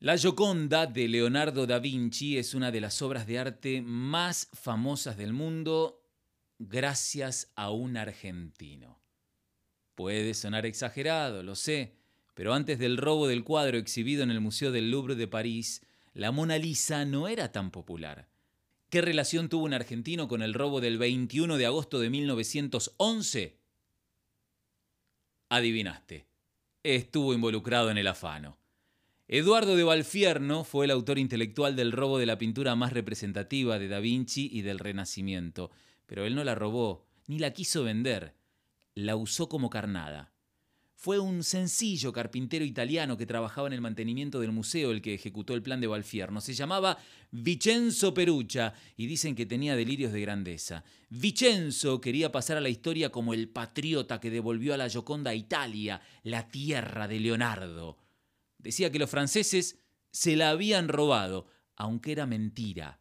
La Gioconda de Leonardo da Vinci es una de las obras de arte más famosas del mundo gracias a un argentino. Puede sonar exagerado, lo sé, pero antes del robo del cuadro exhibido en el Museo del Louvre de París, la Mona Lisa no era tan popular. ¿Qué relación tuvo un argentino con el robo del 21 de agosto de 1911? Adivinaste. Estuvo involucrado en el afano. Eduardo de Valfierno fue el autor intelectual del robo de la pintura más representativa de Da Vinci y del Renacimiento, pero él no la robó, ni la quiso vender, la usó como carnada. Fue un sencillo carpintero italiano que trabajaba en el mantenimiento del museo el que ejecutó el plan de Valfierno. Se llamaba Vicenzo Perucha y dicen que tenía delirios de grandeza. Vicenzo quería pasar a la historia como el patriota que devolvió a la Gioconda a Italia, la tierra de Leonardo. Decía que los franceses se la habían robado, aunque era mentira.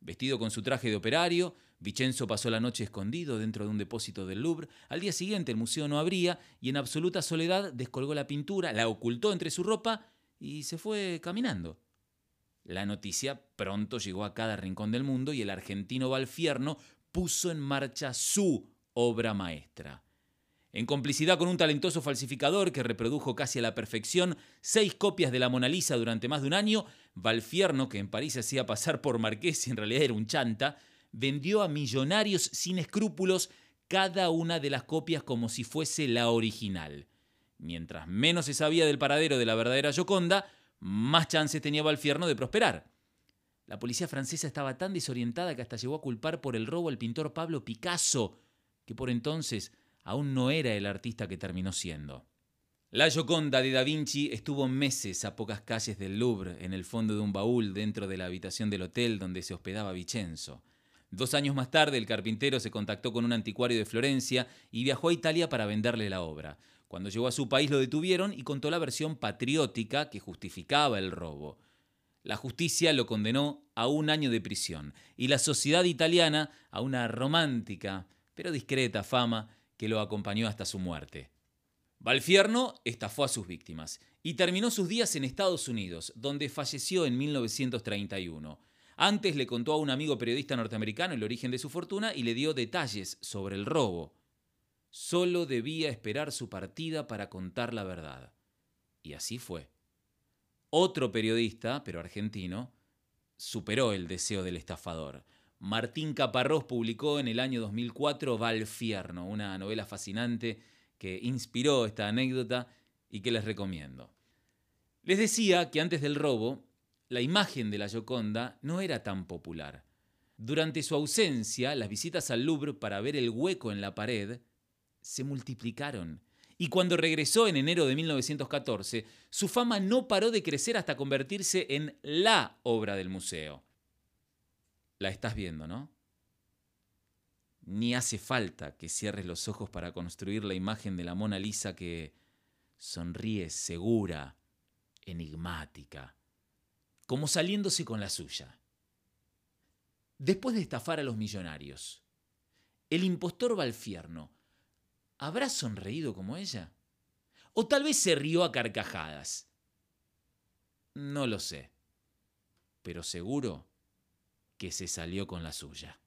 Vestido con su traje de operario, Vicenzo pasó la noche escondido dentro de un depósito del Louvre. Al día siguiente el museo no abría y en absoluta soledad descolgó la pintura, la ocultó entre su ropa y se fue caminando. La noticia pronto llegó a cada rincón del mundo y el argentino Valfierno puso en marcha su obra maestra en complicidad con un talentoso falsificador que reprodujo casi a la perfección seis copias de la Mona Lisa durante más de un año, Valfierno, que en París hacía pasar por marqués y en realidad era un chanta, vendió a millonarios sin escrúpulos cada una de las copias como si fuese la original. Mientras menos se sabía del paradero de la verdadera Gioconda, más chances tenía Valfierno de prosperar. La policía francesa estaba tan desorientada que hasta llegó a culpar por el robo al pintor Pablo Picasso, que por entonces aún no era el artista que terminó siendo. La Gioconda de Da Vinci estuvo meses a pocas calles del Louvre, en el fondo de un baúl dentro de la habitación del hotel donde se hospedaba Vicenzo. Dos años más tarde, el carpintero se contactó con un anticuario de Florencia y viajó a Italia para venderle la obra. Cuando llegó a su país lo detuvieron y contó la versión patriótica que justificaba el robo. La justicia lo condenó a un año de prisión y la sociedad italiana a una romántica pero discreta fama que lo acompañó hasta su muerte. Valfierno estafó a sus víctimas y terminó sus días en Estados Unidos, donde falleció en 1931. Antes le contó a un amigo periodista norteamericano el origen de su fortuna y le dio detalles sobre el robo. Solo debía esperar su partida para contar la verdad. Y así fue. Otro periodista, pero argentino, superó el deseo del estafador. Martín Caparrós publicó en el año 2004 Valfierno, una novela fascinante que inspiró esta anécdota y que les recomiendo. Les decía que antes del robo, la imagen de la Gioconda no era tan popular. Durante su ausencia, las visitas al Louvre para ver el hueco en la pared se multiplicaron. Y cuando regresó en enero de 1914, su fama no paró de crecer hasta convertirse en la obra del museo la estás viendo, ¿no? Ni hace falta que cierres los ojos para construir la imagen de la Mona Lisa que sonríe segura, enigmática, como saliéndose con la suya. Después de estafar a los millonarios, el impostor Valfierno, ¿habrá sonreído como ella? ¿O tal vez se rió a carcajadas? No lo sé, pero seguro que se salió con la suya.